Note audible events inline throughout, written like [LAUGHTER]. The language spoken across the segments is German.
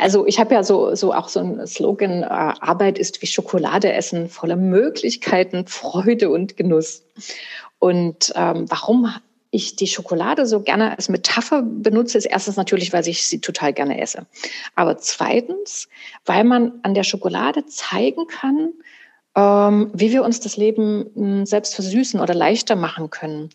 Also ich habe ja so, so auch so ein Slogan, äh, Arbeit ist wie Schokolade essen, voller Möglichkeiten, Freude und Genuss. Und ähm, warum ich die Schokolade so gerne als Metapher benutze, ist erstens natürlich, weil ich sie total gerne esse. Aber zweitens, weil man an der Schokolade zeigen kann, ähm, wie wir uns das Leben hm, selbst versüßen oder leichter machen können.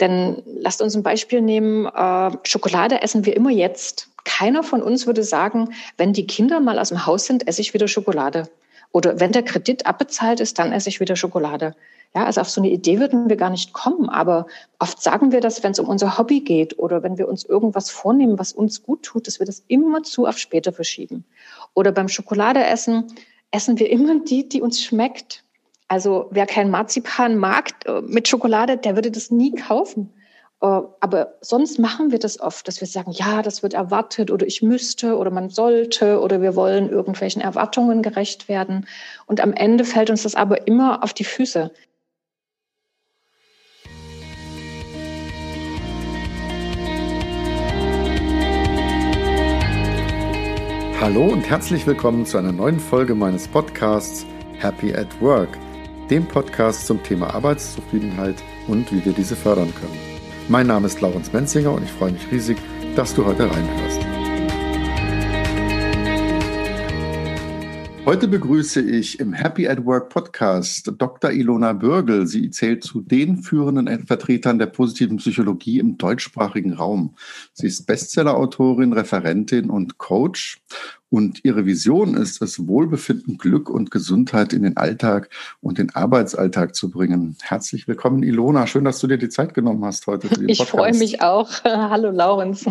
Denn lasst uns ein Beispiel nehmen, äh, Schokolade essen wir immer jetzt. Keiner von uns würde sagen, wenn die Kinder mal aus dem Haus sind, esse ich wieder Schokolade. Oder wenn der Kredit abbezahlt ist, dann esse ich wieder Schokolade. Ja, also auf so eine Idee würden wir gar nicht kommen. Aber oft sagen wir das, wenn es um unser Hobby geht oder wenn wir uns irgendwas vornehmen, was uns gut tut, dass wir das immer zu auf später verschieben. Oder beim Schokoladeessen essen wir immer die, die uns schmeckt. Also wer kein Marzipan mag äh, mit Schokolade, der würde das nie kaufen. Äh, aber sonst machen wir das oft, dass wir sagen, ja, das wird erwartet oder ich müsste oder man sollte oder wir wollen irgendwelchen Erwartungen gerecht werden. Und am Ende fällt uns das aber immer auf die Füße. Hallo und herzlich willkommen zu einer neuen Folge meines Podcasts Happy at Work, dem Podcast zum Thema Arbeitszufriedenheit und wie wir diese fördern können. Mein Name ist Laurens Menzinger und ich freue mich riesig, dass du heute reinhörst. Heute begrüße ich im Happy at Work Podcast Dr. Ilona Bürgel. Sie zählt zu den führenden Vertretern der positiven Psychologie im deutschsprachigen Raum. Sie ist Bestsellerautorin, Referentin und Coach. Und ihre Vision ist es, Wohlbefinden, Glück und Gesundheit in den Alltag und den Arbeitsalltag zu bringen. Herzlich willkommen, Ilona. Schön, dass du dir die Zeit genommen hast heute für den Podcast. Ich freue mich auch. [LAUGHS] Hallo, Laurens.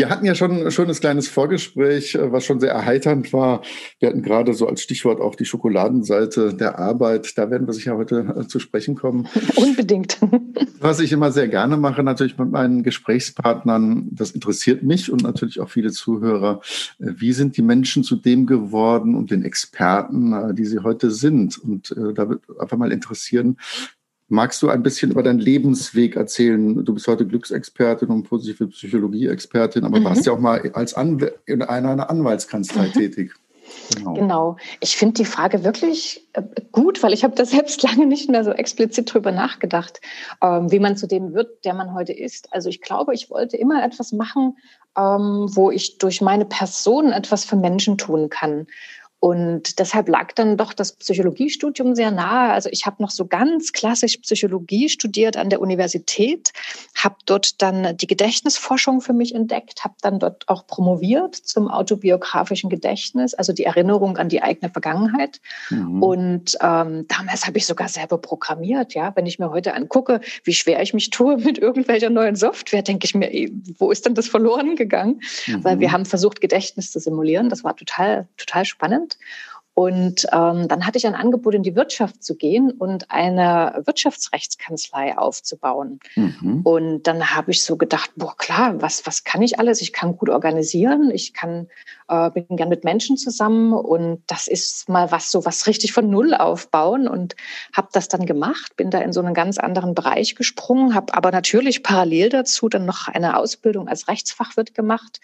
Wir hatten ja schon ein schönes kleines Vorgespräch, äh, was schon sehr erheiternd war. Wir hatten gerade so als Stichwort auch die Schokoladenseite der Arbeit. Da werden wir sicher heute äh, zu sprechen kommen. [LAUGHS] Unbedingt. [LAUGHS] Was ich immer sehr gerne mache, natürlich mit meinen Gesprächspartnern, das interessiert mich und natürlich auch viele Zuhörer. Äh, wie sind die Menschen zu dem geworden und den Experten, die sie heute sind? Und da wird einfach mal interessieren, Magst du ein bisschen über deinen Lebensweg erzählen? Du bist heute Glücksexpertin und positive Psychologie-Expertin, aber mhm. warst ja auch mal als Anw in einer Anwaltskanzlei mhm. tätig. Genau. genau. Ich finde die Frage wirklich äh, gut, weil ich habe da [LAUGHS] selbst lange nicht mehr so explizit drüber nachgedacht, ähm, wie man zu dem wird, der man heute ist. Also ich glaube, ich wollte immer etwas machen, ähm, wo ich durch meine Person etwas für Menschen tun kann. Und deshalb lag dann doch das Psychologiestudium sehr nahe. Also ich habe noch so ganz klassisch Psychologie studiert an der Universität, habe dort dann die Gedächtnisforschung für mich entdeckt, habe dann dort auch promoviert zum autobiografischen Gedächtnis, also die Erinnerung an die eigene Vergangenheit. Mhm. Und ähm, damals habe ich sogar selber programmiert. Ja, wenn ich mir heute angucke, wie schwer ich mich tue mit irgendwelcher neuen Software, denke ich mir, wo ist denn das verloren gegangen? Mhm. Weil wir haben versucht, Gedächtnis zu simulieren. Das war total, total spannend. Und ähm, dann hatte ich ein Angebot, in die Wirtschaft zu gehen und eine Wirtschaftsrechtskanzlei aufzubauen. Mhm. Und dann habe ich so gedacht, boah, klar, was, was kann ich alles? Ich kann gut organisieren, ich kann, äh, bin gern mit Menschen zusammen und das ist mal was, so was richtig von Null aufbauen und habe das dann gemacht, bin da in so einen ganz anderen Bereich gesprungen, habe aber natürlich parallel dazu dann noch eine Ausbildung als Rechtsfachwirt gemacht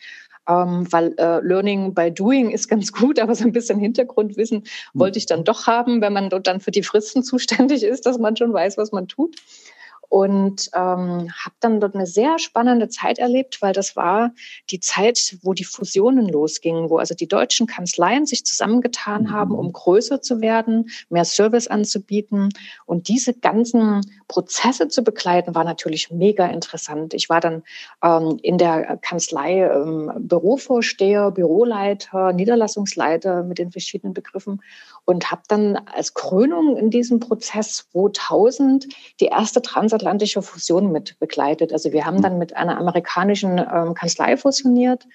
ähm, weil äh, Learning by Doing ist ganz gut, aber so ein bisschen Hintergrundwissen wollte ich dann doch haben, wenn man dort dann für die Fristen zuständig ist, dass man schon weiß, was man tut und ähm, habe dann dort eine sehr spannende Zeit erlebt, weil das war die Zeit, wo die Fusionen losgingen, wo also die deutschen Kanzleien sich zusammengetan mhm. haben, um größer zu werden, mehr Service anzubieten. Und diese ganzen Prozesse zu begleiten, war natürlich mega interessant. Ich war dann ähm, in der Kanzlei ähm, Bürovorsteher, Büroleiter, Niederlassungsleiter mit den verschiedenen Begriffen und habe dann als Krönung in diesem Prozess 2000 die erste transatlantische Fusion mit begleitet. Also wir haben dann mit einer amerikanischen ähm, Kanzlei fusioniert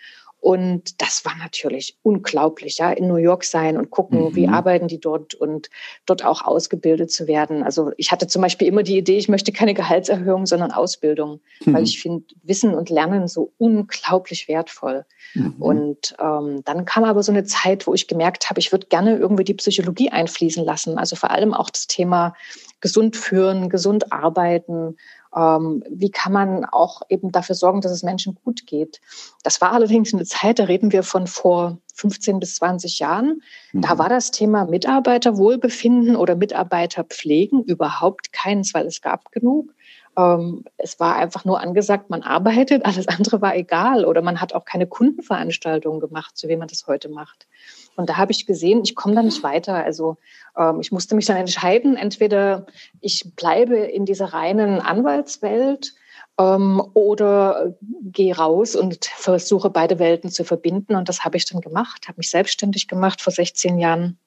und das war natürlich unglaublich, ja, in New York sein und gucken, mhm. wie arbeiten die dort und dort auch ausgebildet zu werden. Also ich hatte zum Beispiel immer die Idee, ich möchte keine Gehaltserhöhung, sondern Ausbildung, mhm. weil ich finde Wissen und Lernen so unglaublich wertvoll. Mhm. Und ähm, dann kam aber so eine Zeit, wo ich gemerkt habe, ich würde gerne irgendwie die Psychologie einfließen lassen. Also vor allem auch das Thema gesund führen, gesund arbeiten ähm, wie kann man auch eben dafür sorgen, dass es Menschen gut geht. Das war allerdings eine Zeit, da reden wir von vor 15 bis 20 Jahren. Mhm. Da war das Thema Mitarbeiterwohlbefinden oder Mitarbeiterpflegen überhaupt keins, weil es gab genug. Ähm, es war einfach nur angesagt, man arbeitet, alles andere war egal oder man hat auch keine Kundenveranstaltungen gemacht, so wie man das heute macht. Und da habe ich gesehen, ich komme da nicht weiter. Also ähm, ich musste mich dann entscheiden, entweder ich bleibe in dieser reinen Anwaltswelt ähm, oder gehe raus und versuche beide Welten zu verbinden. Und das habe ich dann gemacht, habe mich selbstständig gemacht vor 16 Jahren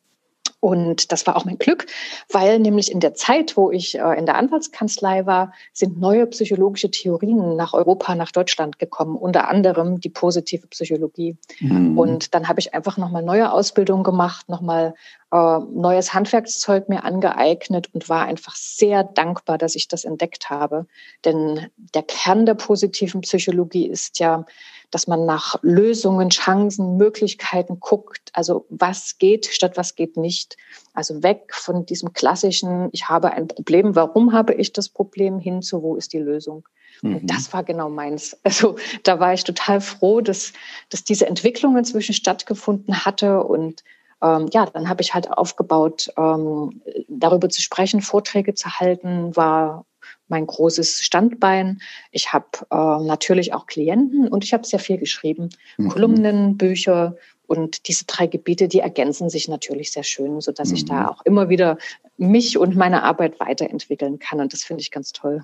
und das war auch mein Glück, weil nämlich in der Zeit, wo ich äh, in der Anwaltskanzlei war, sind neue psychologische Theorien nach Europa, nach Deutschland gekommen, unter anderem die positive Psychologie. Mhm. Und dann habe ich einfach nochmal neue Ausbildung gemacht, nochmal äh, neues Handwerkszeug mir angeeignet und war einfach sehr dankbar, dass ich das entdeckt habe. Denn der Kern der positiven Psychologie ist ja, dass man nach Lösungen, Chancen, Möglichkeiten guckt. Also was geht statt was geht nicht. Also weg von diesem klassischen, ich habe ein Problem, warum habe ich das Problem, hin zu, wo ist die Lösung. Mhm. Und das war genau meins. [LAUGHS] Also da war ich total froh, dass, dass diese Entwicklung inzwischen stattgefunden hatte und ähm, ja, dann habe ich halt aufgebaut, ähm, darüber zu sprechen, Vorträge zu halten, war mein großes Standbein. Ich habe äh, natürlich auch Klienten und ich habe sehr viel geschrieben. Mhm. Kolumnen, Bücher und diese drei Gebiete, die ergänzen sich natürlich sehr schön, sodass mhm. ich da mhm. auch immer wieder mich und meine Arbeit weiterentwickeln kann. Und das finde ich ganz toll.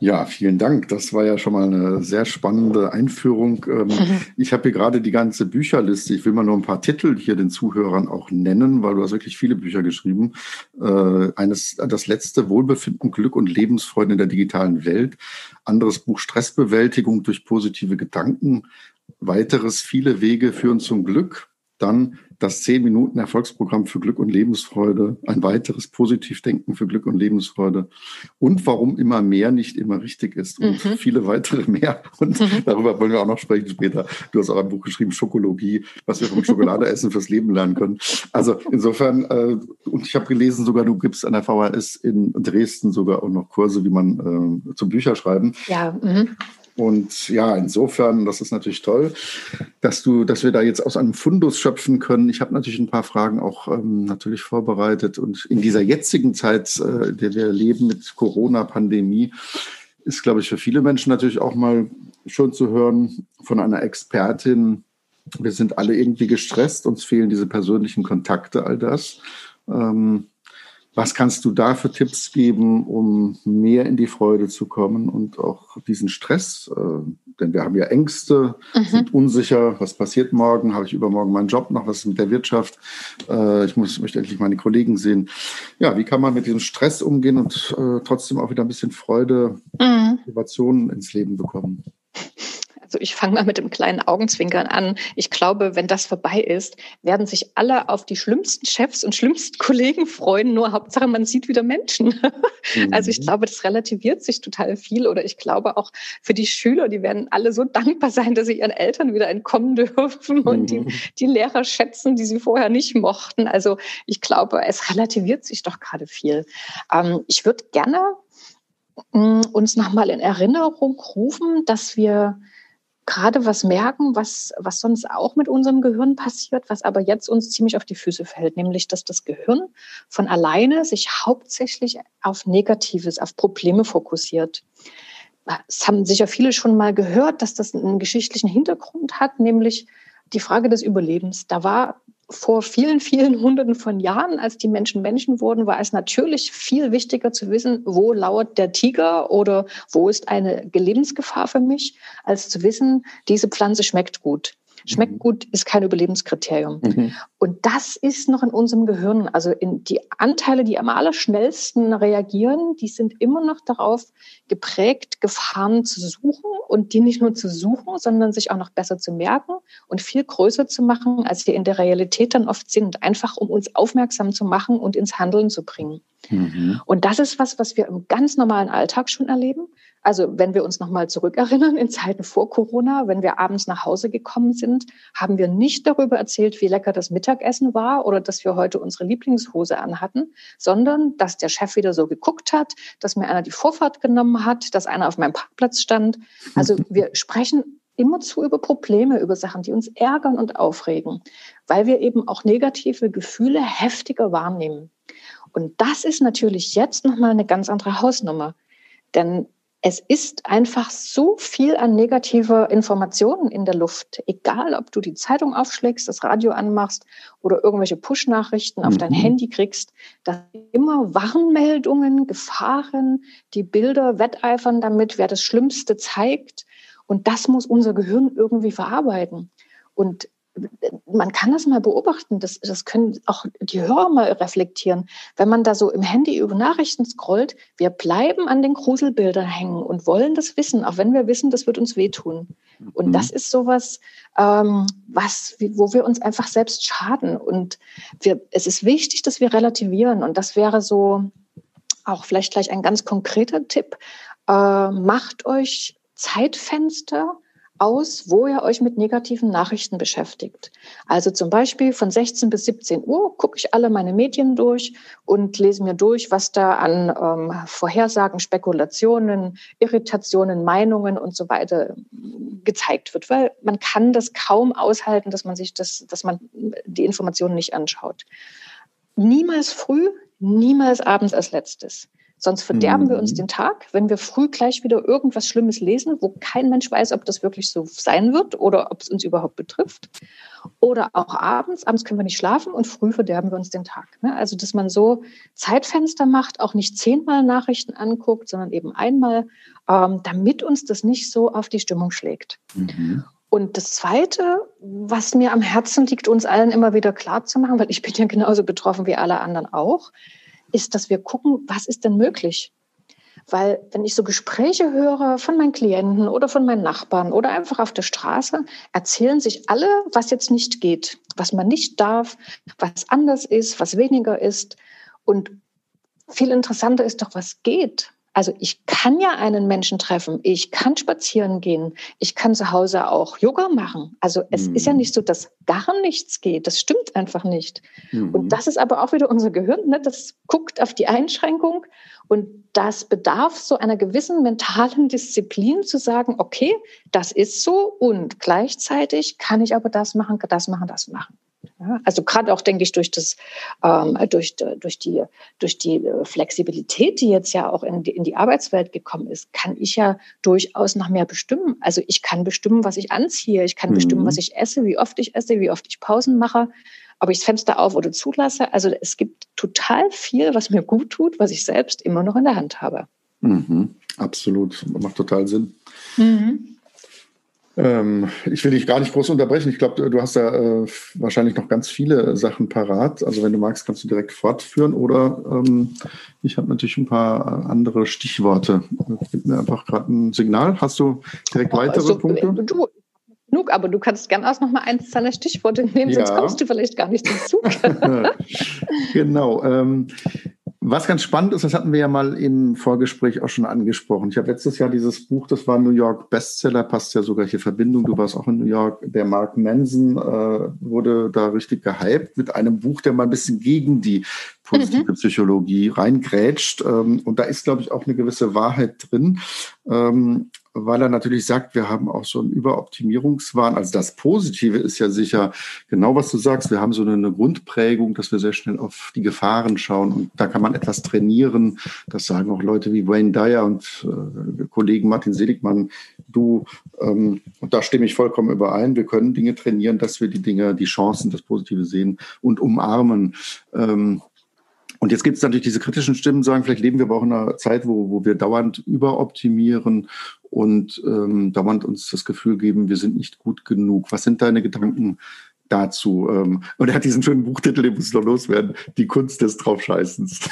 Ja, vielen Dank. Das war ja schon mal eine sehr spannende Einführung. Ähm. [LAUGHS] Ich habe hier gerade die ganze Bücherliste. Ich will mal nur ein paar Titel hier den Zuhörern auch nennen, weil du hast wirklich viele Bücher geschrieben. Äh, eines, das letzte Wohlbefinden, Glück und Lebensfreude in der digitalen Welt. Anderes Buch Stressbewältigung durch positive Gedanken. Weiteres viele Wege führen zum Glück. Dann das 10-Minuten-Erfolgsprogramm für Glück und Lebensfreude, ein weiteres Positivdenken für Glück und Lebensfreude und warum immer mehr nicht immer richtig ist und mhm. viele weitere mehr. Und mhm. darüber wollen wir auch noch sprechen später. Du hast auch ein Buch geschrieben, Schokologie, was wir vom Schokoladeessen fürs Leben lernen können. Also insofern, äh, und ich habe gelesen, sogar du gibst an der VHS in Dresden sogar auch noch Kurse, wie man äh, zum Bücherschreiben. Ja. Mhm. Und ja, insofern, das ist natürlich toll, dass du, dass wir da jetzt aus einem Fundus schöpfen können. Ich habe natürlich ein paar Fragen auch ähm, natürlich vorbereitet. Und in dieser jetzigen Zeit, äh, der wir leben mit Corona-Pandemie, ist, glaube ich, für viele Menschen natürlich auch mal schön zu hören von einer Expertin. Wir sind alle irgendwie gestresst, uns fehlen diese persönlichen Kontakte, all das. Ähm, was kannst du da für Tipps geben, um mehr in die Freude zu kommen und auch diesen Stress? Äh, denn wir haben ja Ängste, mhm. sind unsicher, was passiert morgen, habe ich übermorgen meinen Job noch, was ist mit der Wirtschaft? Äh, ich muss, möchte endlich meine Kollegen sehen. Ja, wie kann man mit diesem Stress umgehen und äh, trotzdem auch wieder ein bisschen Freude, mhm. Motivation ins Leben bekommen? [LAUGHS] Also ich fange mal mit dem kleinen Augenzwinkern an. Ich glaube, wenn das vorbei ist, werden sich alle auf die schlimmsten Chefs und schlimmsten [LAUGHS] Kollegen freuen. Nur Hauptsache, man sieht wieder Menschen. Mhm. [LAUGHS] Also ich glaube, das relativiert sich total viel. Oder ich glaube auch für die Schüler, die werden alle so dankbar sein, dass sie ihren Eltern wieder entkommen [LAUGHS] dürfen und mhm. die, die Lehrer schätzen, die sie vorher nicht mochten. Also ich glaube, es relativiert sich doch gerade viel. Ähm, ich würde gerne mm, uns nochmal in Erinnerung rufen, dass wir gerade was merken, was, was sonst auch mit unserem Gehirn passiert, was aber jetzt uns ziemlich auf die Füße fällt, nämlich dass das Gehirn von alleine sich hauptsächlich auf Negatives, auf Probleme fokussiert. Es haben sicher viele schon mal gehört, dass das einen geschichtlichen Hintergrund hat, nämlich die Frage des Überlebens. Da war vor vielen, vielen Hunderten von Jahren, als die Menschen Menschen wurden, war es natürlich viel wichtiger zu wissen, wo lauert der Tiger oder wo ist eine Lebensgefahr für mich, als zu wissen, diese Pflanze schmeckt gut. Schmeckt mhm. gut ist kein Überlebenskriterium. Mhm. Und das ist noch in unserem Gehirn. Also in die Anteile, die am allerschnellsten reagieren, die sind immer noch darauf geprägt, Gefahren zu suchen und die nicht nur zu suchen, sondern sich auch noch besser zu merken und viel größer zu machen, als wir in der Realität dann oft sind, einfach um uns aufmerksam zu machen und ins Handeln zu bringen. Mhm. Und das ist was, was wir im ganz normalen Alltag schon erleben. Also wenn wir uns nochmal zurückerinnern in Zeiten vor Corona, wenn wir abends nach Hause gekommen sind, haben wir nicht darüber erzählt, wie lecker das Mittagessen war oder dass wir heute unsere Lieblingshose anhatten, sondern dass der Chef wieder so geguckt hat, dass mir einer die Vorfahrt genommen hat, dass einer auf meinem Parkplatz stand. Also [LAUGHS] wir sprechen immerzu über Probleme, über Sachen, die uns ärgern und aufregen, weil wir eben auch negative Gefühle heftiger wahrnehmen. Und das ist natürlich jetzt nochmal eine ganz andere Hausnummer. Denn es ist einfach so viel an negativer Informationen in der Luft. Egal, ob du die Zeitung aufschlägst, das Radio anmachst oder irgendwelche Push-Nachrichten auf dein mhm. Handy kriegst, dass immer Warnmeldungen, Gefahren, die Bilder wetteifern damit, wer das Schlimmste zeigt. Und das muss unser Gehirn irgendwie verarbeiten. Und man kann das mal beobachten, das, das können auch die Hörer mal reflektieren. Wenn man da so im Handy über Nachrichten scrollt, wir bleiben an den Gruselbildern hängen und wollen das wissen, auch wenn wir wissen, das wird uns wehtun. Und mhm. das ist sowas, ähm, was, wo wir uns einfach selbst schaden. Und wir, es ist wichtig, dass wir relativieren. Und das wäre so auch vielleicht gleich ein ganz konkreter Tipp. Äh, macht euch Zeitfenster, aus, wo ihr euch mit negativen Nachrichten beschäftigt. Also zum Beispiel von 16 bis 17 Uhr gucke ich alle meine Medien durch und lese mir durch, was da an ähm, Vorhersagen, Spekulationen, Irritationen, Meinungen und so weiter gezeigt wird, weil man kann das kaum aushalten, dass man sich das, dass man die Informationen nicht anschaut. Niemals früh, niemals abends als letztes. Sonst verderben mhm. wir uns mhm. den Tag, wenn wir früh gleich wieder irgendwas Schlimmes lesen, wo kein Mensch weiß, ob das wirklich so sein wird oder ob es uns überhaupt betrifft. Oder auch abends. Abends können wir nicht schlafen und früh verderben wir uns den Tag. Ne? Also, dass man so Zeitfenster macht, auch nicht zehnmal Nachrichten anguckt, sondern eben einmal, ähm, damit uns das nicht so auf die Stimmung schlägt. Mhm. Und das Zweite, was mir am Herzen liegt, uns allen immer wieder klar zu machen, weil ich bin ja genauso betroffen wie alle anderen auch, ist, dass wir gucken, was ist denn möglich? Weil wenn ich so Gespräche höre von meinen Klienten oder von meinen Nachbarn oder einfach auf der Straße, erzählen sich alle, was jetzt nicht geht, was man nicht darf, was anders ist, was weniger ist. Und viel interessanter ist doch, was geht. Also ich kann ja einen Menschen treffen, ich kann spazieren gehen, ich kann zu Hause auch Yoga machen. Also es mhm. ist ja mhm. nicht so, dass gar nichts geht. Das stimmt einfach nicht. Mhm. Und das ist aber auch wieder unser Gehirn. Ne? Das guckt auf die Einschränkung und das bedarf so einer gewissen mentalen Disziplin zu sagen, okay, das ist so und gleichzeitig kann ich aber das machen, das machen, das machen. Also gerade auch, denke ich, durch, das, ähm, durch, durch, die, durch die äh, Flexibilität, die jetzt ja auch in die, in die Arbeitswelt gekommen ist, kann ich ja durchaus noch mehr bestimmen. Also ich kann bestimmen, was ich anziehe, ich kann mhm. bestimmen, was ich esse, wie oft ich esse, wie oft ich Pausen mache, ob ich das Fenster auf oder zulasse. Also es gibt total viel, was mir gut tut, was ich selbst immer noch in der Hand habe. Mhm. Absolut, macht total Sinn. Mhm. Ähm, ich will dich gar nicht groß unterbrechen. Ich glaube, du hast da äh, wahrscheinlich noch ganz viele Sachen parat. Also wenn du magst, kannst du direkt fortführen. Oder ähm, ich habe natürlich ein paar andere Stichworte. Gib mir einfach gerade ein Signal. Hast du direkt oh, weitere also, Punkte? Du, genug, aber du kannst gerne erst noch mal eins deiner Stichworte nehmen, ja. sonst kommst du vielleicht gar nicht zum Zug. [LAUGHS] genau. Ähm, was ganz spannend ist, das hatten wir ja mal im Vorgespräch auch schon angesprochen. Ich habe letztes Jahr dieses Buch, das war New York Bestseller, passt ja sogar hier Verbindung. Du warst auch in New York. Der Mark Manson äh, wurde da richtig gehypt mit einem Buch, der mal ein bisschen gegen die positive mhm. Psychologie reingrätscht. Ähm, und da ist, glaube ich, auch eine gewisse Wahrheit drin. Ähm, weil er natürlich sagt, wir haben auch so einen Überoptimierungswahn. Also das Positive ist ja sicher genau, was du sagst. Wir haben so eine, Grundprägung, dass wir sehr schnell auf die Gefahren schauen und da kann man etwas trainieren. Das sagen auch Leute wie Wayne Dyer und äh, Kollegen Martin Seligmann. Du, ähm, und da stimme ich vollkommen überein. Wir können Dinge trainieren, dass wir die Dinge, die Chancen, das Positive sehen und umarmen. Ähm, und jetzt gibt es natürlich diese kritischen Stimmen, sagen, vielleicht leben wir aber auch in einer Zeit, wo, wo wir dauernd überoptimieren und ähm, dauernd uns das Gefühl geben, wir sind nicht gut genug. Was sind deine Gedanken dazu? Ähm, und er hat diesen schönen Buchtitel, den muss noch loswerden, Die Kunst des Draufscheißens.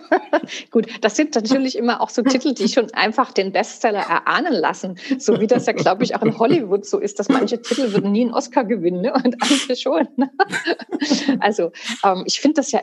[LAUGHS] Gut, das sind natürlich immer auch so Titel, die schon einfach den Bestseller erahnen lassen. So wie das ja, glaube ich, auch in Hollywood so ist, dass manche Titel würden nie einen Oscar gewinnen ne? und andere schon. [LAUGHS] Also ähm, ich finde das ja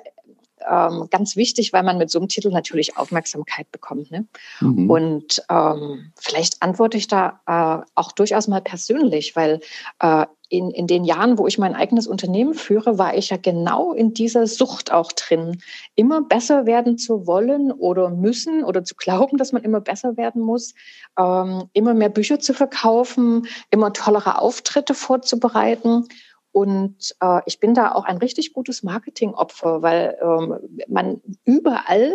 ähm, ganz wichtig, weil man mit so einem Titel natürlich Aufmerksamkeit bekommt. Ne? Mhm. Und ähm, vielleicht antworte ich da äh, auch durchaus mal persönlich, weil äh, in, in den Jahren, wo ich mein eigenes Unternehmen führe, war ich ja genau in dieser Sucht auch drin, immer besser werden zu wollen oder müssen oder zu glauben, dass man immer besser werden muss, ähm, immer mehr Bücher zu verkaufen, immer tollere Auftritte vorzubereiten. Und äh, ich bin da auch ein richtig gutes Marketingopfer, weil ähm, man überall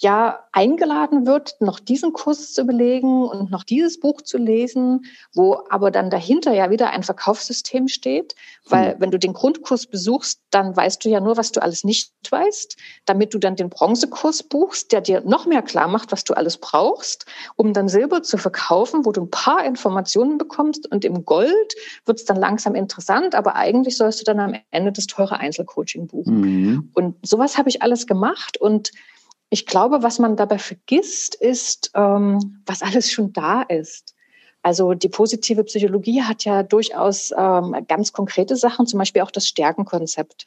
ja eingeladen wird, noch diesen Kurs zu belegen und noch dieses Buch zu lesen, wo aber dann dahinter ja wieder ein Verkaufssystem steht, weil mhm. wenn du den Grundkurs besuchst, dann weißt du ja nur, was du alles nicht weißt, damit du dann den Bronzekurs buchst, der dir noch mehr klar macht, was du alles brauchst, um dann Silber zu verkaufen, wo du ein paar Informationen bekommst und im Gold wird es dann langsam interessant, aber eigentlich sollst du dann am Ende das teure Einzelcoaching buchen. Mhm. Und sowas habe ich alles gemacht und ich glaube, was man dabei vergisst, ist, ähm, was alles schon da ist. Also die positive Psychologie hat ja durchaus ähm, ganz konkrete Sachen, zum Beispiel auch das Stärkenkonzept.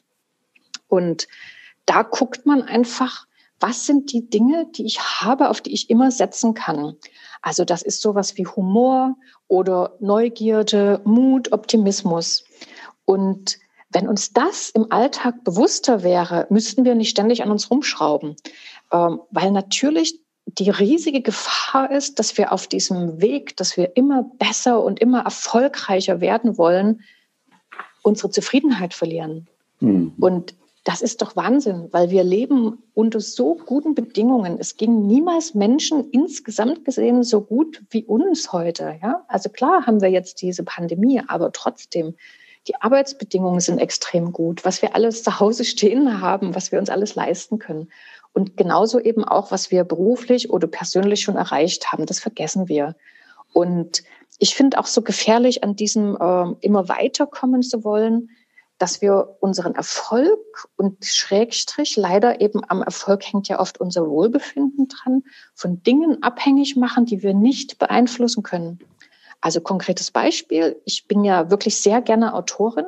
Und da guckt man einfach, was sind die Dinge, die ich habe, auf die ich immer setzen kann. Also das ist sowas wie Humor oder Neugierde, Mut, Optimismus. Und wenn uns das im Alltag bewusster wäre, müssten wir nicht ständig an uns rumschrauben. Ähm, weil natürlich die riesige Gefahr ist, dass wir auf diesem Weg, dass wir immer besser und immer erfolgreicher werden wollen, unsere Zufriedenheit verlieren. Mhm. Und das ist doch Wahnsinn, weil wir leben unter so guten Bedingungen. Es ging niemals Menschen insgesamt gesehen so gut wie uns heute. Ja? Also klar haben wir jetzt diese Pandemie, aber trotzdem, die Arbeitsbedingungen sind extrem gut, was wir alles zu Hause stehen haben, was wir uns alles leisten können. Und genauso eben auch, was wir beruflich oder persönlich schon erreicht haben, das vergessen wir. Und ich finde auch so gefährlich, an diesem äh, immer weiterkommen zu wollen, dass wir unseren Erfolg und Schrägstrich, leider eben am Erfolg hängt ja oft unser Wohlbefinden dran, von Dingen abhängig machen, die wir nicht beeinflussen können. Also konkretes Beispiel, ich bin ja wirklich sehr gerne Autorin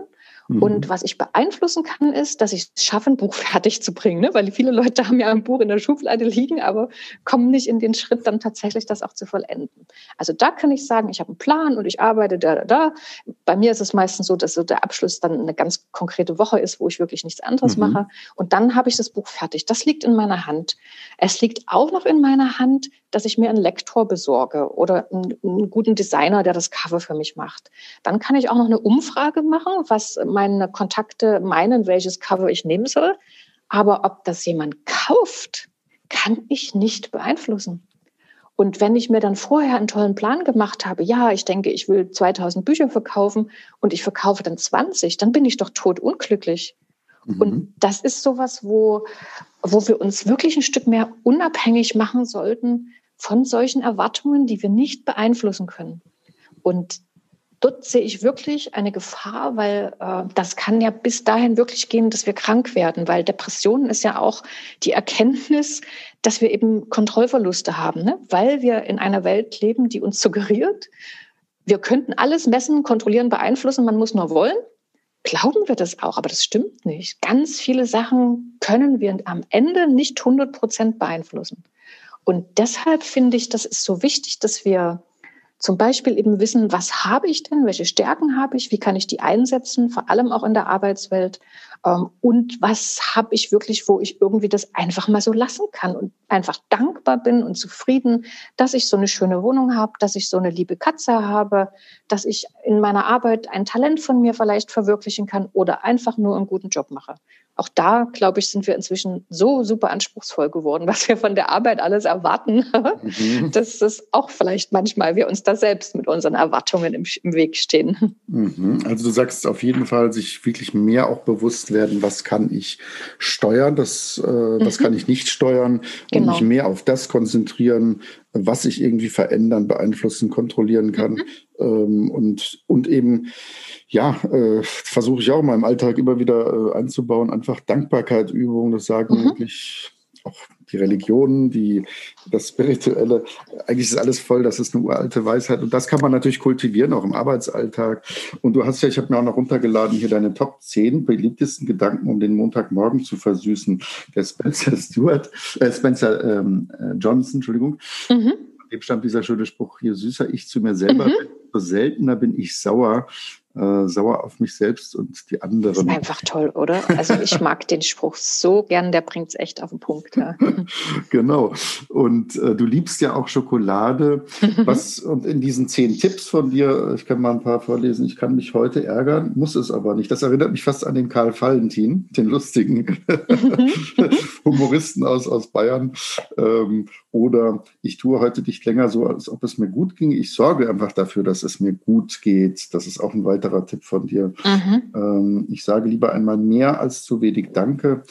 Mhm. Und was ich beeinflussen kann, ist, dass ich es schaffe, ein Buch [LAUGHS] fertig zu bringen. Ne? Weil viele Leute haben ja ein Buch in der Schublade liegen, aber kommen nicht in den Schritt, dann tatsächlich das auch zu vollenden. Also da kann ich sagen, ich habe einen Plan und ich arbeite da, da, da. Bei mir ist es meistens so, dass so der Abschluss dann eine ganz konkrete Woche ist, wo ich wirklich nichts anderes mhm. mache. Und dann habe ich das Buch fertig. Das liegt in meiner Hand. Es liegt auch noch in meiner Hand, dass ich mir einen Lektor besorge oder einen, einen guten Designer, der das Cover für mich macht. Dann kann ich auch noch eine Umfrage machen, was meine Kontakte meinen, welches Cover ich nehmen soll. Aber ob das jemand kauft, kann ich nicht beeinflussen. Und wenn ich mir dann vorher einen tollen Plan gemacht habe, ja, ich denke, ich will 2000 Bücher verkaufen und ich verkaufe dann 20, dann bin ich doch tot unglücklich. Mhm. Und das ist sowas, wo, wo wir uns wirklich ein Stück mehr unabhängig machen sollten von solchen Erwartungen, die wir nicht beeinflussen können. Und dort sehe ich wirklich eine Gefahr, weil äh, das kann ja bis dahin wirklich gehen, dass wir krank werden, weil Depressionen ist ja auch die Erkenntnis, dass wir eben Kontrollverluste haben, ne? weil wir in einer Welt leben, die uns suggeriert, wir könnten alles messen, kontrollieren, beeinflussen, man muss nur wollen. Glauben wir das auch, aber das stimmt nicht. Ganz viele Sachen können wir am Ende nicht 100 Prozent beeinflussen. Und deshalb finde ich, das ist so wichtig, dass wir zum Beispiel eben wissen, was habe ich denn, welche Stärken habe ich, wie kann ich die einsetzen, vor allem auch in der Arbeitswelt und was habe ich wirklich, wo ich irgendwie das einfach mal so lassen kann und einfach dankbar bin und zufrieden, dass ich so eine schöne Wohnung habe, dass ich so eine liebe Katze habe, dass ich in meiner Arbeit ein Talent von mir vielleicht verwirklichen kann oder einfach nur einen guten Job mache auch da, glaube ich, sind wir inzwischen so super anspruchsvoll geworden, [LAUGHS] was wir von der Arbeit alles erwarten, mhm. dass es auch vielleicht manchmal wir uns da selbst mit unseren Erwartungen im, im Weg stehen. Mhm. Also du sagst auf jeden Fall, sich wirklich mehr auch bewusst werden, was kann ich steuern, das, äh, was mhm. kann ich nicht steuern genau. und mich mehr auf das konzentrieren, was ich irgendwie verändern, beeinflussen, kontrollieren kann. Mhm. Ähm, und, und eben, ja, äh, versuche ich auch in meinem Alltag immer wieder äh, einzubauen, einfach Dankbarkeitübungen, das sagen mhm. wirklich auch die Religionen, die, das Spirituelle, eigentlich ist alles voll, das ist eine uralte Weisheit und das kann man natürlich kultivieren, auch im Arbeitsalltag. Und du hast ja, ich habe mir auch noch runtergeladen, hier deine Top 10 beliebtesten Gedanken, um den Montagmorgen zu versüßen. Der Spencer Stewart, äh, Spencer ähm, äh, Johnson, Entschuldigung. Mhm. Dem stammt dieser schöne Spruch, je süßer ich zu mir selber mhm. bin, so seltener bin ich sauer. Äh, sauer auf mich selbst und die anderen. Das ist einfach toll, oder? Also ich mag den Spruch so gern, der bringt es echt auf den Punkt. Ja. [LAUGHS] genau. Und äh, du liebst ja auch Schokolade. Was, und in diesen zehn Tipps von dir, ich kann mal ein paar vorlesen, ich kann mich heute ärgern, muss es aber nicht. Das erinnert mich fast an den Karl Valentin, den lustigen [LAUGHS] Humoristen aus, aus Bayern. Ähm, oder ich tue heute nicht länger so, als ob es mir gut ging. Ich sorge einfach dafür, dass es mir gut geht. Das ist auch ein weiterer Tipp von dir. Mhm. Ähm, ich sage lieber einmal mehr als zu wenig Danke.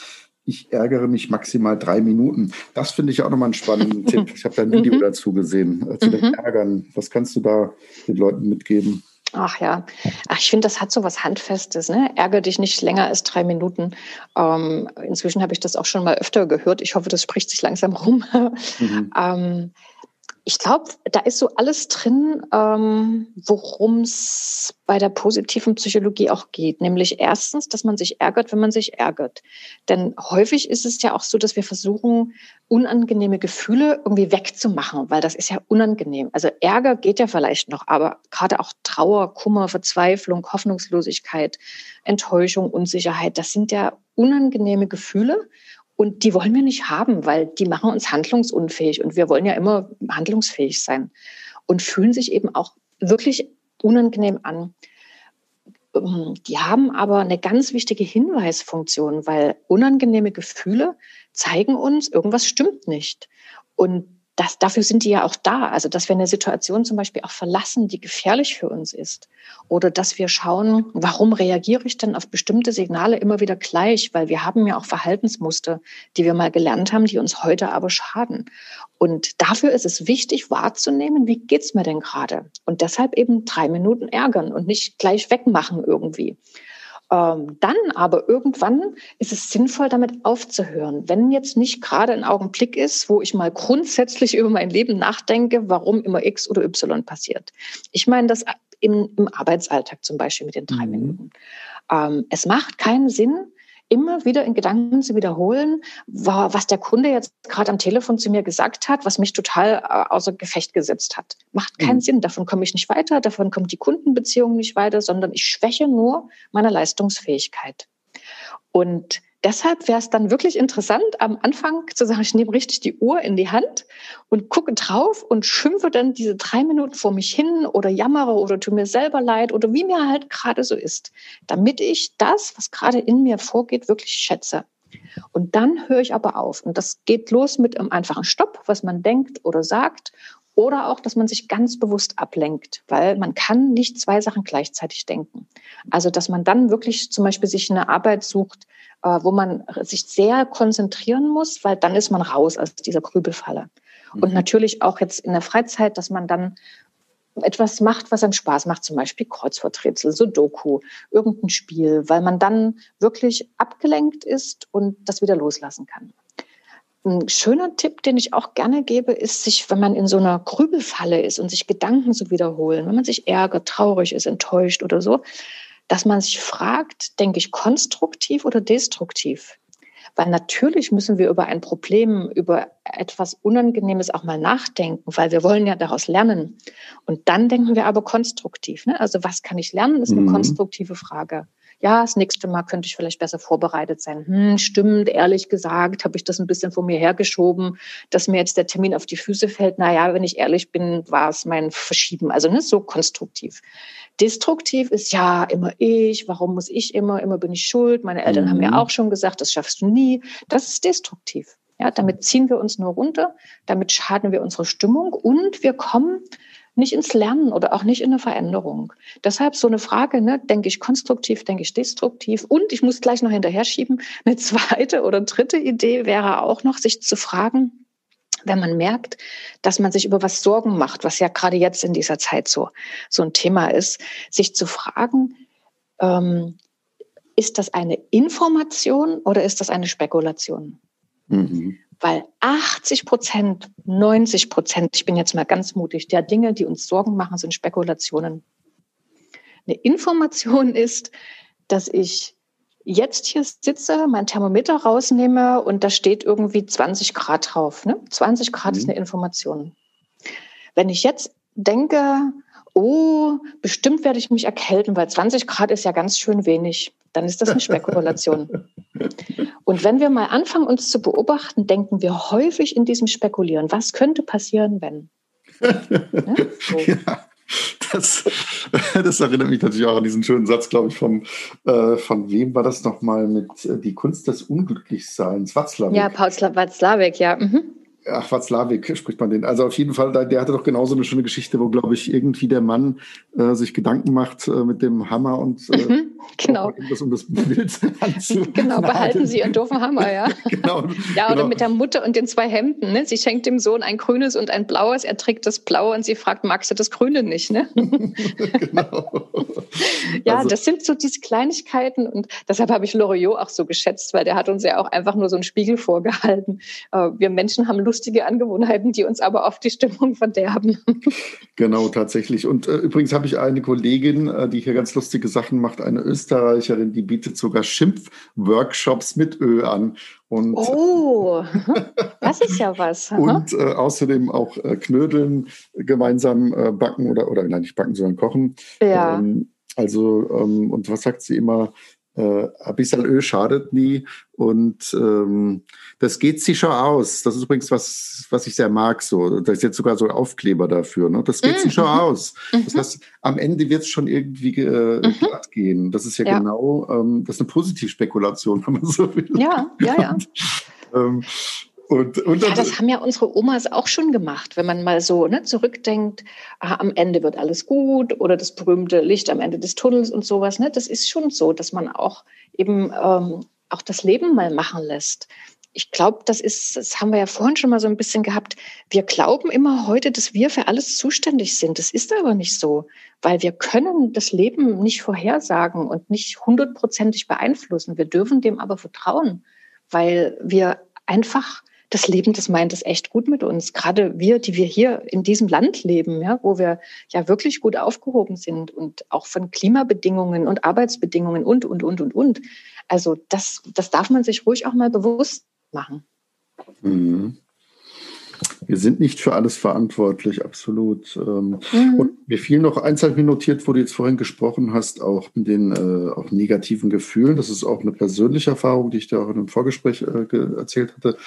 Ich ärgere mich maximal drei Minuten. Das finde ich auch nochmal einen spannenden [LAUGHS] Tipp. Ich habe da ein Video mhm. dazu gesehen, äh, zu mhm. den Ärgern. Was kannst du da den Leuten mitgeben? Ach ja, Ach, ich finde, das hat so was Handfestes. Ne? Ärgere dich nicht länger als drei Minuten. Ähm, inzwischen habe ich das auch schon mal öfter gehört. Ich hoffe, das spricht sich langsam rum. Mhm. [LAUGHS] ähm, ich glaube, da ist so alles drin, ähm, worum es bei der positiven Psychologie auch geht. Nämlich erstens, dass man sich ärgert, wenn man sich ärgert. Denn häufig ist es ja auch so, dass wir versuchen, unangenehme Gefühle irgendwie wegzumachen, weil das ist ja unangenehm. Also Ärger geht ja vielleicht noch, aber gerade auch Trauer, Kummer, Verzweiflung, Hoffnungslosigkeit, Enttäuschung, Unsicherheit, das sind ja unangenehme Gefühle. Und die wollen wir nicht haben, weil die machen uns handlungsunfähig. Und wir wollen ja immer handlungsfähig sein und fühlen sich eben auch wirklich unangenehm an. Ähm, die haben aber eine ganz wichtige Hinweisfunktion, weil unangenehme Gefühle zeigen uns, irgendwas stimmt nicht. Und das, dafür sind die ja auch da. Also, dass wir eine Situation zum Beispiel auch verlassen, die gefährlich für uns ist. Oder dass wir schauen, warum reagiere ich denn auf bestimmte Signale immer wieder gleich? Weil wir haben ja auch Verhaltensmuster, die wir mal gelernt haben, die uns heute aber schaden. Und dafür ist es wichtig wahrzunehmen, wie geht's mir denn gerade? Und deshalb eben drei Minuten ärgern und nicht gleich wegmachen irgendwie. Ähm, dann aber irgendwann ist es sinnvoll, damit aufzuhören. Wenn jetzt nicht gerade ein Augenblick ist, wo ich mal grundsätzlich über mein Leben nachdenke, warum immer X oder Y passiert. Ich meine das im, im Arbeitsalltag zum Beispiel mit den drei mhm. Minuten. Ähm, es macht keinen Sinn, immer wieder in Gedanken zu wiederholen, was der Kunde jetzt gerade am Telefon zu mir gesagt hat, was mich total äh, außer Gefecht gesetzt hat. Macht keinen mhm. Sinn. Davon komme ich nicht weiter, davon kommt die Kundenbeziehung nicht weiter, sondern ich schwäche nur meine Leistungsfähigkeit. Und deshalb wäre es dann wirklich interessant, am Anfang zu sagen, ich nehme richtig die Uhr in die Hand und gucke drauf und schimpfe dann diese drei Minuten vor mich hin oder jammere oder tu mir selber leid oder wie mir halt gerade so ist, damit ich das, was gerade in mir vorgeht, wirklich schätze. Und dann höre ich aber auf. Und das geht los mit einem einfachen Stopp, was man denkt oder sagt. Oder auch, dass man sich ganz bewusst ablenkt, weil man kann nicht zwei Sachen gleichzeitig denken. Also, dass man dann wirklich zum Beispiel sich eine Arbeit sucht, äh, wo man sich sehr konzentrieren muss, weil dann ist man raus aus dieser Grübelfalle. Mhm. Und natürlich auch jetzt in der Freizeit, dass man dann etwas macht, was einem Spaß macht, zum Beispiel Kreuzworträtsel, Sudoku, irgendein Spiel, weil man dann wirklich abgelenkt ist und das wieder loslassen kann. Ein schöner Tipp, den ich auch gerne gebe, ist, sich, wenn man in so einer Grübelfalle ist und sich Gedanken so wiederholen, wenn man sich ärgert, traurig ist, enttäuscht oder so, dass man sich fragt, denke ich konstruktiv oder destruktiv? Weil natürlich müssen wir über ein Problem, über etwas Unangenehmes auch mal nachdenken, weil wir wollen ja daraus lernen. Und dann denken wir aber konstruktiv. Ne? Also was kann ich lernen, ist eine mhm. konstruktive Frage ja, das nächste Mal könnte ich vielleicht besser vorbereitet sein. Hm, stimmt, ehrlich gesagt, habe ich das ein bisschen vor mir hergeschoben, dass mir jetzt der Termin auf die Füße fällt. Naja, wenn ich ehrlich bin, war es mein Verschieben. Also nicht so konstruktiv. Destruktiv ist ja immer ich, warum muss ich immer, immer bin ich schuld. Meine Eltern mhm. haben mhm. auch schon gesagt, das schaffst du nie. Das ist destruktiv. Ja, damit ziehen wir uns nur runter, damit schaden wir unsere Stimmung und wir kommen nicht ins Lernen oder auch nicht in eine Veränderung. Deshalb so eine Frage, ne, denke ich konstruktiv, denke ich destruktiv. Und ich muss gleich noch hinterher schieben, eine zweite oder dritte Idee wäre auch noch, sich zu fragen, wenn man merkt, dass man sich über was Sorgen macht, was ja gerade jetzt in dieser Zeit so, so ein Thema ist, sich zu fragen, ähm, ist das eine Information oder ist das eine Spekulation? Mhm. Weil 80 Prozent, 90 Prozent, ich bin jetzt mal ganz mutig, der Dinge, die uns Sorgen machen, sind Spekulationen. Eine Information [LAUGHS] ist, dass ich jetzt hier sitze, mein Thermometer rausnehme und da steht irgendwie 20 Grad drauf. Ne? 20 Grad mhm. ist eine Information. Wenn ich jetzt denke, oh, bestimmt werde ich mich erkälten, weil 20 Grad ist ja ganz schön wenig. Dann ist das eine [LAUGHS] Spekulation. Und wenn wir mal anfangen, uns zu beobachten, denken wir häufig in diesem Spekulieren. Was könnte passieren, wenn? Ne? [LAUGHS] So. Ja. Das, das, erinnert mich natürlich auch an diesen schönen Satz, glaube ich, von, äh, von wem war das nochmal mit äh, Die Kunst des Unglücklichseins? Watzlawick. Ja, Paul Watzlawick, ja. Mhm. Ach, Watzlawick spricht man den. Also auf jeden Fall, der hatte doch genauso eine schöne Geschichte, wo, glaube ich, irgendwie der Mann äh, sich Gedanken macht äh, mit dem Hammer und äh, mhm, [LAUGHS] genau. Das, um das Bild [LAUGHS] Genau, behalten Sie Ihren doofen Hammer, ja. [LAUGHS] genau. Ja, oder genau. mit der Mutter und den zwei Hemden. Ne? Sie schenkt dem Sohn ein grünes und ein blaues, er trägt das blaue und sie fragt, magst du das grüne nicht? Ne? genau. ja, also, das sind so diese Kleinigkeiten und deshalb habe ich Loriot auch so geschätzt, weil der hat uns ja auch einfach nur so einen Spiegel vorgehalten. Äh, wir Menschen haben Lust lustige Angewohnheiten, die uns aber oft die Stimmung verderben. Genau, tatsächlich. Und äh, übrigens habe ich eine Kollegin, äh, die hier ganz lustige Sachen macht, eine Österreicherin, die bietet sogar Schimpfworkshops mit Ö an. Und, oh, [LAUGHS] das ist ja was. und äh, außerdem auch äh, Knödeln gemeinsam äh, backen oder, oder nein, nicht backen, sondern kochen. Ja. Ähm, also, ähm, und was sagt sie immer? Äh, ein bisschen Öl schadet nie und ähm, das geht sich schon aus. Das ist übrigens was, was ich sehr mag. So, da ist jetzt sogar so ein Aufkleber dafür. Ne? Das geht mhm. sich schon aus. Das mhm. heißt, am Ende wird es schon irgendwie äh, mhm. glatt gehen. Das ist ja, ja. genau, ähm, das ist eine Positivspekulation, [LAUGHS] wenn man so will. Ja, ja, ja. ähm, und, und ja, das haben ja unsere Omas auch schon gemacht, wenn man mal so ne, zurückdenkt, ah, am Ende wird alles gut oder das berühmte Licht am Ende des Tunnels und sowas. Ne, das ist schon so, dass man auch eben ähm, auch das Leben mal machen lässt. Ich glaube, das ist, das haben wir ja vorhin schon mal so ein bisschen gehabt. Wir glauben immer heute, dass wir für alles zuständig sind. Das ist aber nicht so, weil wir können das Leben nicht vorhersagen und nicht hundertprozentig beeinflussen. Wir dürfen dem aber vertrauen, weil wir einfach das Leben, das meint es echt gut mit uns. Gerade wir, die wir hier in diesem Land leben, ja, wo wir ja wirklich gut aufgehoben sind und auch von Klimabedingungen und Arbeitsbedingungen und, und, und, und, und. Also das, das darf man sich ruhig auch mal bewusst machen. Mhm. Wir sind nicht für alles verantwortlich, absolut. Ähm, mhm. Und mir fiel noch eins, halt mir notiert, wo du jetzt vorhin gesprochen hast, auch mit den äh, auch negativen Gefühlen. Das ist auch eine persönliche Erfahrung, die ich dir auch in einem Vorgespräch äh, erzählt hatte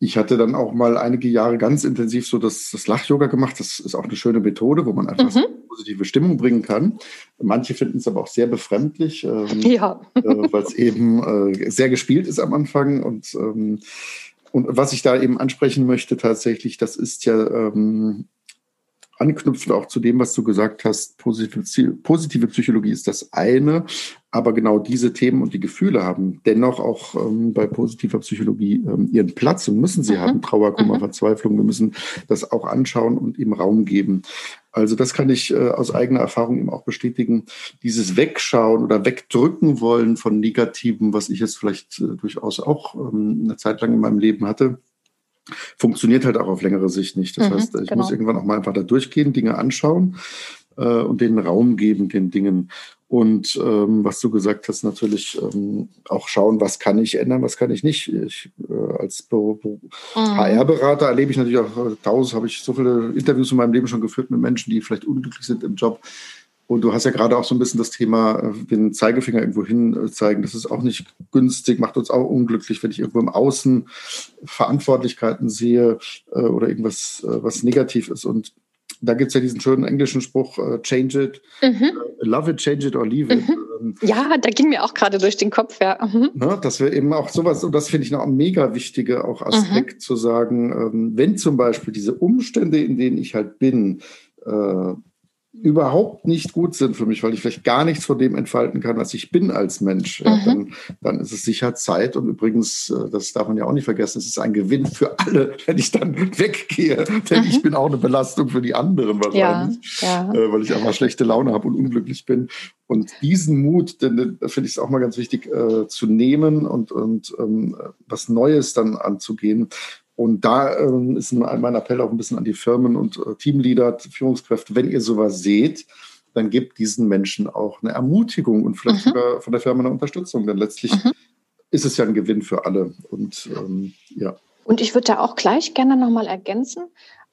ich hatte dann auch mal einige Jahre ganz intensiv so das, das Lach-Yoga gemacht. Das ist auch eine schöne Methode, wo man einfach mhm. positive Stimmung bringen kann. Manche finden es aber auch sehr befremdlich, ähm, ja. äh, weil es eben äh, sehr gespielt ist am Anfang. Und, ähm, und was ich da eben ansprechen möchte tatsächlich, das ist ja ähm, anknüpfend auch zu dem, was du gesagt hast, positive, positive Psychologie ist das eine, aber genau diese Themen und die Gefühle haben dennoch auch ähm, bei positiver Psychologie ähm, ihren Platz und müssen sie mhm. haben. Trauer, Kummer, mhm. Verzweiflung. Wir müssen das auch anschauen und ihm Raum geben. Also das kann ich äh, aus eigener Erfahrung eben auch bestätigen. Dieses Wegschauen oder Wegdrücken wollen von Negativen, was ich jetzt vielleicht äh, durchaus auch ähm, eine Zeit lang in meinem Leben hatte, funktioniert halt auch auf längere Sicht nicht. Das mhm, heißt, ich genau. muss irgendwann auch mal einfach da durchgehen, Dinge anschauen äh, und den Raum geben, den Dingen. Und ähm, was du gesagt hast, natürlich ähm, auch schauen, was kann ich ändern, was kann ich nicht. Ich, äh, als mhm. HR-Berater erlebe ich natürlich auch äh, tausend, habe ich so viele Interviews in meinem Leben schon geführt mit Menschen, die vielleicht unglücklich sind im Job. Und du hast ja gerade auch so ein bisschen das Thema, äh, den Zeigefinger irgendwo hin äh, zeigen. Das ist auch nicht günstig, macht uns auch unglücklich, wenn ich irgendwo im Außen Verantwortlichkeiten sehe oder irgendwas, was negativ ist. Und da gibt es ja diesen schönen englischen Spruch, uh, change it, mhm. uh, love it, change it or leave it. Mhm. Ähm, ja, da ging mir auch gerade durch den Kopf, ja. Mhm. Ne, dass wir eben auch sowas, und das finde ich noch ein mega wichtiger auch Aspekt mhm. zu sagen, ähm, wenn zum Beispiel diese Umstände, in denen ich halt bin, äh, überhaupt nicht gut sind für mich, weil ich vielleicht gar nichts von dem entfalten kann, was ich bin als Mensch, ja, mhm. dann, dann, ist es sicher Zeit. Und übrigens, äh, das darf man ja auch nicht vergessen, es ist ein Gewinn für alle, wenn ich dann [LAUGHS] weggehe. Denn mhm. ich bin auch eine Belastung für die anderen wahrscheinlich, ja, ja. Äh, weil ich einfach schlechte Laune habe und unglücklich bin. Und diesen Mut, denn da finde ich es auch mal ganz wichtig, äh, zu nehmen und, und ähm, was Neues dann anzugehen. Und da ähm, ist mein Appell auch ein bisschen an die Firmen und äh, Teamleader, Führungskräfte, wenn ihr sowas seht, dann gebt diesen Menschen auch eine Ermutigung und vielleicht mhm. sogar von der Firma eine Unterstützung. Denn letztlich mhm. ist es ja ein Gewinn für alle. Und ähm, ja. Und ich würde da auch gleich gerne nochmal ergänzen.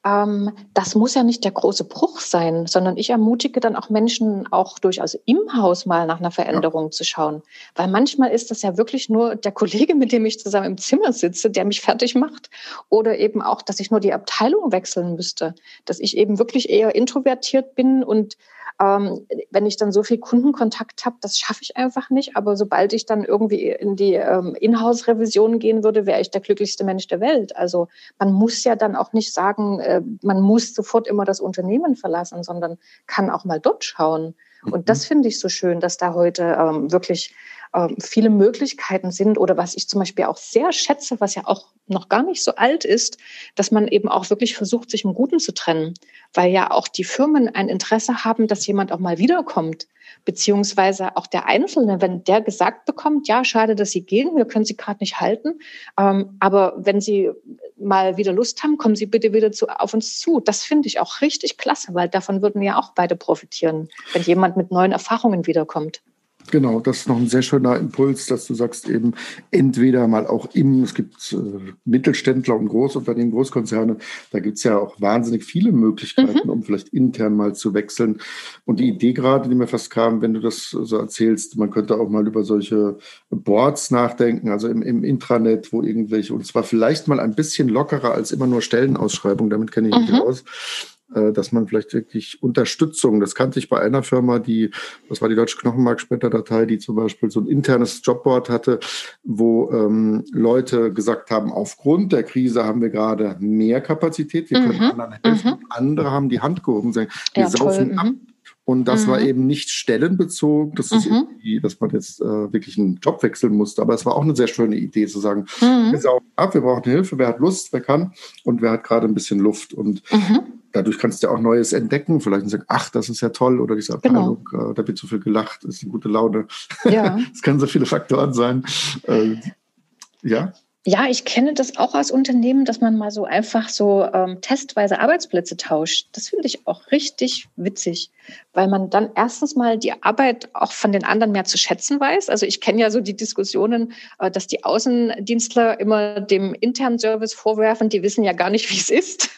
Ähm, das muss ja nicht der große Bruch sein, sondern ich ermutige dann auch Menschen auch durchaus im Haus mal nach einer Veränderung ja. zu schauen. Weil manchmal ist das ja wirklich nur der Kollege, mit dem ich zusammen im Zimmer sitze, der mich fertig macht. Oder eben auch, dass ich nur die Abteilung wechseln müsste. Dass ich eben wirklich eher introvertiert bin und ähm, wenn ich dann so viel Kundenkontakt habe, das schaffe ich einfach nicht. Aber sobald ich dann irgendwie in die ähm, Inhouse-Revision gehen würde, wäre ich der glücklichste Mensch der Welt. Also man muss ja dann auch nicht sagen, äh, man muss sofort immer das Unternehmen verlassen, sondern kann auch mal dort schauen. Und das mhm. finde ich so schön, dass da heute ähm, wirklich ähm, viele Möglichkeiten sind oder was ich zum Beispiel auch sehr schätze, was ja auch noch gar nicht so alt ist, dass man eben auch wirklich versucht, sich im Guten zu trennen, weil ja auch die Firmen ein Interesse haben, dass jemand auch mal wiederkommt, beziehungsweise auch der Einzelne, wenn der gesagt bekommt, ja, schade, dass Sie gehen, wir können Sie gerade nicht halten, ähm, aber wenn Sie mal wieder Lust haben, kommen Sie bitte wieder zu, auf uns zu. Das finde ich auch richtig klasse, weil davon würden ja auch beide profitieren, wenn jemand mit neuen Erfahrungen wiederkommt. Genau, das ist noch ein sehr schöner Impuls, dass du sagst eben entweder mal auch im, es gibt äh, Mittelständler und Großunternehmen, Großkonzerne, da gibt es ja auch wahnsinnig viele Möglichkeiten, mhm. um vielleicht intern mal zu wechseln. Und die Idee gerade, die mir fast kam, wenn du das so erzählst, man könnte auch mal über solche Boards nachdenken, also im, im Intranet, wo irgendwelche, und zwar vielleicht mal ein bisschen lockerer als immer nur Stellenausschreibung, damit kenne ich mich mhm. aus, dass man vielleicht wirklich Unterstützung, das kannte ich bei einer Firma, die, das war die Deutsche Knochenmarkspender-Datei, die zum Beispiel so ein internes Jobboard hatte, wo ähm, Leute gesagt haben, aufgrund der Krise haben wir gerade mehr Kapazität, wir können mhm. anderen helfen. Mhm. Andere haben die Hand gehoben und sagen, wir ja, saufen toll. ab. Mhm. Und das mhm. war eben nicht stellenbezogen, das ist mhm. dass man jetzt äh, wirklich einen Job wechseln musste. Aber es war auch eine sehr schöne Idee zu sagen, mhm. wir saugen ab, wir brauchen Hilfe, wer hat Lust, wer kann und wer hat gerade ein bisschen Luft. Und mhm dadurch kannst du ja auch Neues entdecken, vielleicht und sagen, ach, das ist ja toll oder diese genau. Abteilung, genau. äh, da wird so viel gelacht, das ist eine gute Laune. Ja. [LAUGHS] Es können so viele Faktoren sein. Äh, ja. Ja, ich kenne das auch als Unternehmen, dass man mal so einfach so ähm, testweise Arbeitsplätze tauscht. Das finde ich auch richtig witzig, weil man dann erstens mal die Arbeit auch von den anderen mehr zu schätzen weiß. Also ich kenne ja so die Diskussionen, äh, dass die Außendienstler immer dem internen Service vorwerfen, die wissen ja gar nicht, [LAUGHS] wie es ist.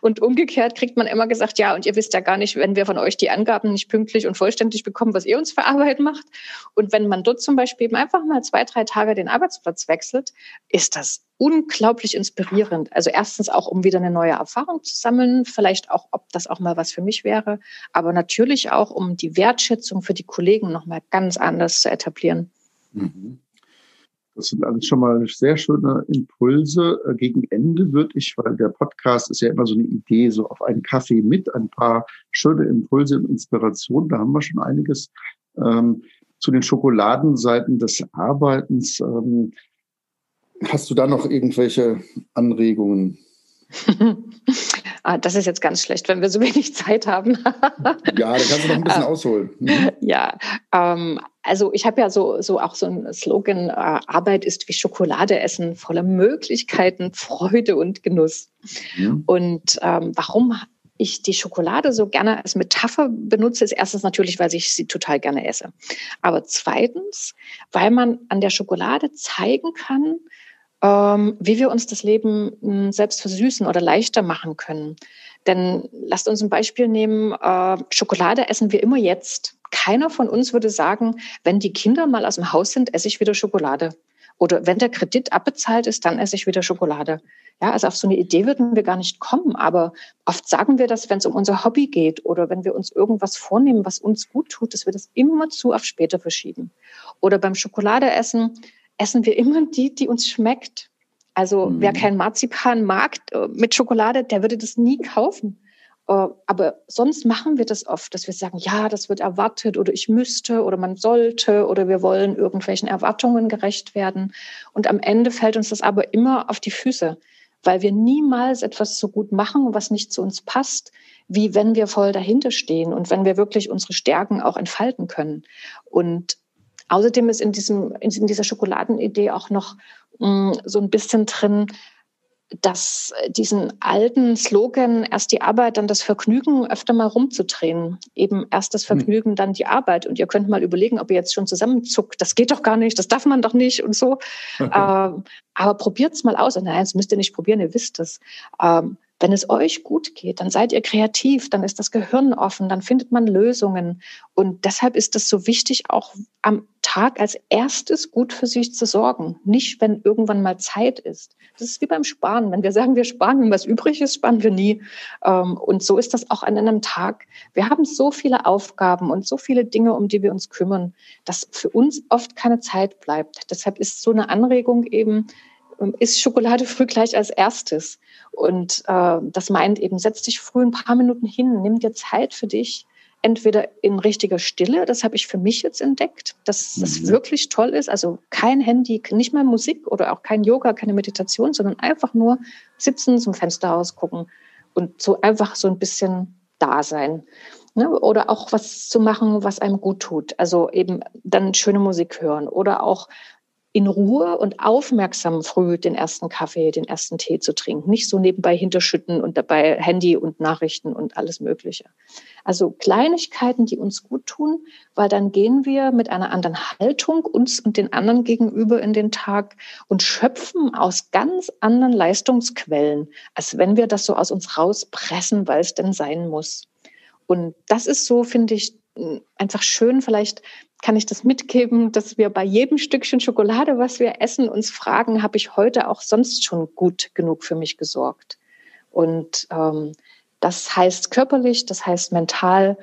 Und umgekehrt kriegt man immer gesagt, ja, und ihr wisst ja gar nicht, wenn wir von euch die Angaben nicht pünktlich und vollständig bekommen, was ihr uns für Arbeit macht. Und wenn man dort zum Beispiel eben einfach mal zwei, drei Tage den Arbeitsplatz wechselt, ist ist das unglaublich inspirierend. Also erstens auch, um wieder eine neue Erfahrung zu sammeln, vielleicht auch, ob das auch mal was für mich wäre, aber natürlich auch, um die Wertschätzung für die Kollegen nochmal ganz anders zu etablieren. Mhm. Das sind alles schon mal sehr schöne Impulse. Äh, gegen Ende würde ich, weil der Podcast ist ja immer so eine Idee, so auf einen Kaffee mit ein paar schöne Impulse und Inspirationen. Da haben wir schon einiges ähm, zu den Schokoladenseiten des Arbeitens. Ähm, Hast du da noch irgendwelche Anregungen? [LAUGHS] ah, das ist jetzt ganz schlecht, wenn wir so wenig Zeit haben. [LAUGHS] ja, da kannst du noch ein bisschen ausholen. Mhm. Ja, ähm, also ich habe ja so, so auch so ein Slogan, äh, Arbeit ist wie Schokolade essen, voller Möglichkeiten, Freude und Genuss. Mhm. Und ähm, warum ich die Schokolade so gerne als Metapher benutze, ist erstens natürlich, weil ich sie total gerne esse. Aber zweitens, weil man an der Schokolade zeigen kann, wie wir uns das Leben hm, selbst versüßen oder leichter machen können. Denn lasst uns ein Beispiel nehmen, äh, Schokolade essen wir immer jetzt. Keiner von uns würde sagen, wenn die Kinder mal aus dem Haus sind, esse ich wieder Schokolade. Oder wenn der Kredit abbezahlt ist, dann esse ich wieder Schokolade. Ja, also auf so eine Idee würden wir gar nicht kommen. Aber oft sagen wir das, wenn es um unser Hobby geht oder wenn wir uns irgendwas vornehmen, was uns gut tut, dass wir das immer zu auf später verschieben. Oder beim Schokoladeessen essen wir immer die, die uns schmeckt. Also mhm. wer kein Marzipan mag äh, mit Schokolade, der würde das nie kaufen. Äh, aber sonst machen wir das oft, dass wir sagen, ja, das wird erwartet oder ich müsste oder man sollte oder wir wollen irgendwelchen Erwartungen gerecht werden. Und am Ende fällt uns das aber immer auf die Füße, weil wir niemals etwas so gut machen, was nicht zu uns passt, wie wenn wir voll dahinter stehen und wenn wir wirklich unsere Stärken auch entfalten können. Und Außerdem ist in, diesem, in dieser Schokoladenidee auch noch mh, mm, so ein bisschen drin, dass diesen alten Slogan, erst die Arbeit, dann das Vergnügen, öfter mal rumzudrehen. Eben erst das hm. Vergnügen, dann die Arbeit. Und ihr könnt mal überlegen, ob ihr jetzt schon zusammenzuckt. Das geht doch gar nicht, das darf man doch nicht und so. Okay. [LAUGHS] Ähm, aber probiert's mal aus. Nein, das müsst ihr nicht probieren, ihr wisst es. Ähm, Wenn es euch gut geht, dann seid ihr kreativ, dann ist das Gehirn offen, dann findet man Lösungen. Und deshalb ist es so wichtig, auch am Tag als erstes gut für sich zu sorgen. Nicht, wenn irgendwann mal Zeit ist. Das ist wie beim Sparen. Wenn wir sagen, wir sparen, wenn was übrig ist, sparen wir nie. Ähm, und so ist das auch an einem Tag. Wir haben so viele Aufgaben und so viele Dinge, um die wir uns kümmern, dass für uns oft keine Zeit bleibt. Deshalb ist so eine Anregung eben, ist Schokolade früh gleich als erstes. Und äh, das meint eben, setz dich früh ein paar Minuten hin, nimm dir Zeit für dich, entweder in richtiger Stille, das habe ich für mich jetzt entdeckt, dass das mhm. wirklich toll ist. Also kein Handy, nicht mal Musik oder auch kein Yoga, keine Meditation, sondern einfach nur sitzen, zum Fenster rausgucken und so einfach so ein bisschen da sein. Ne? Oder auch was zu machen, was einem gut tut. Also eben dann schöne Musik hören oder auch in Ruhe und aufmerksam früh den ersten Kaffee, den ersten Tee zu trinken. Nicht so nebenbei hinterschütten und dabei Handy und Nachrichten und alles Mögliche. Also Kleinigkeiten, die uns gut tun, weil dann gehen wir mit einer anderen Haltung uns und den anderen gegenüber in den Tag und schöpfen aus ganz anderen Leistungsquellen, als wenn wir das so aus uns rauspressen, weil es denn sein muss. Und das ist so, finde ich, einfach schön. Vielleicht kann ich das mitgeben, dass wir bei jedem Stückchen Schokolade, was wir essen, uns fragen, habe ich heute auch sonst schon gut genug für mich gesorgt? Und ähm, das heißt körperlich, das heißt mental.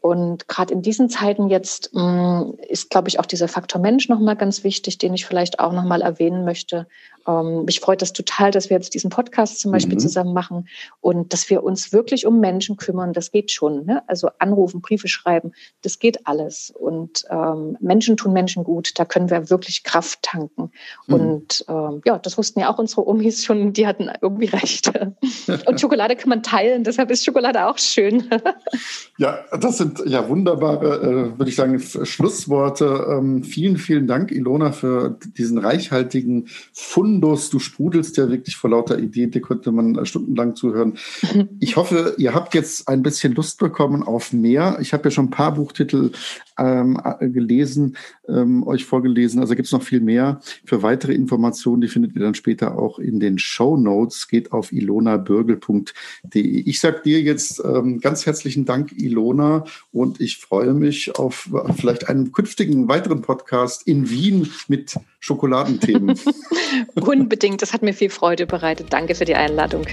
Und gerade in diesen Zeiten jetzt mh, mm, ist, glaube ich, auch dieser Faktor Mensch nochmal ganz wichtig, den ich vielleicht auch nochmal erwähnen möchte. Ähm, mich freut das total, dass wir jetzt diesen Podcast zum Beispiel mhm. zusammen machen und dass wir uns wirklich um Menschen kümmern. Das geht schon. Ne? Also anrufen, Briefe schreiben, das geht alles. Und ähm, Menschen tun Menschen gut. Da können wir wirklich Kraft tanken. Mhm. Und ähm, ja, das wussten ja auch unsere Omis schon. Die hatten irgendwie recht. [LAUGHS] und Schokolade kann man teilen. Deshalb ist Schokolade auch schön. [LAUGHS] ja, das sind ja wunderbare, äh, würde ich sagen, Schlussworte. Ähm, vielen, vielen Dank, Ilona, für diesen reichhaltigen Fund Fundus, du sprudelst ja wirklich vor lauter Ideen, dir könnte man äh, stundenlang zuhören. [LAUGHS] Ich hoffe, ihr habt jetzt ein bisschen Lust bekommen auf mehr. Ich habe ja schon ein paar Buchtitel ähm, gelesen, ähm, euch vorgelesen. Also gibt es noch viel mehr. Für weitere Informationen, die findet ihr dann später auch in den Show Notes. Geht auf ilonabürgel.de. Ich sage dir jetzt ähm, ganz herzlichen Dank, Ilona, und ich freue mich auf äh, vielleicht einen künftigen weiteren Podcast in Wien mit Schokoladenthemen. [LAUGHS] Unbedingt, das hat mir viel Freude bereitet. Danke für die Einladung.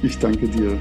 Ich danke dir.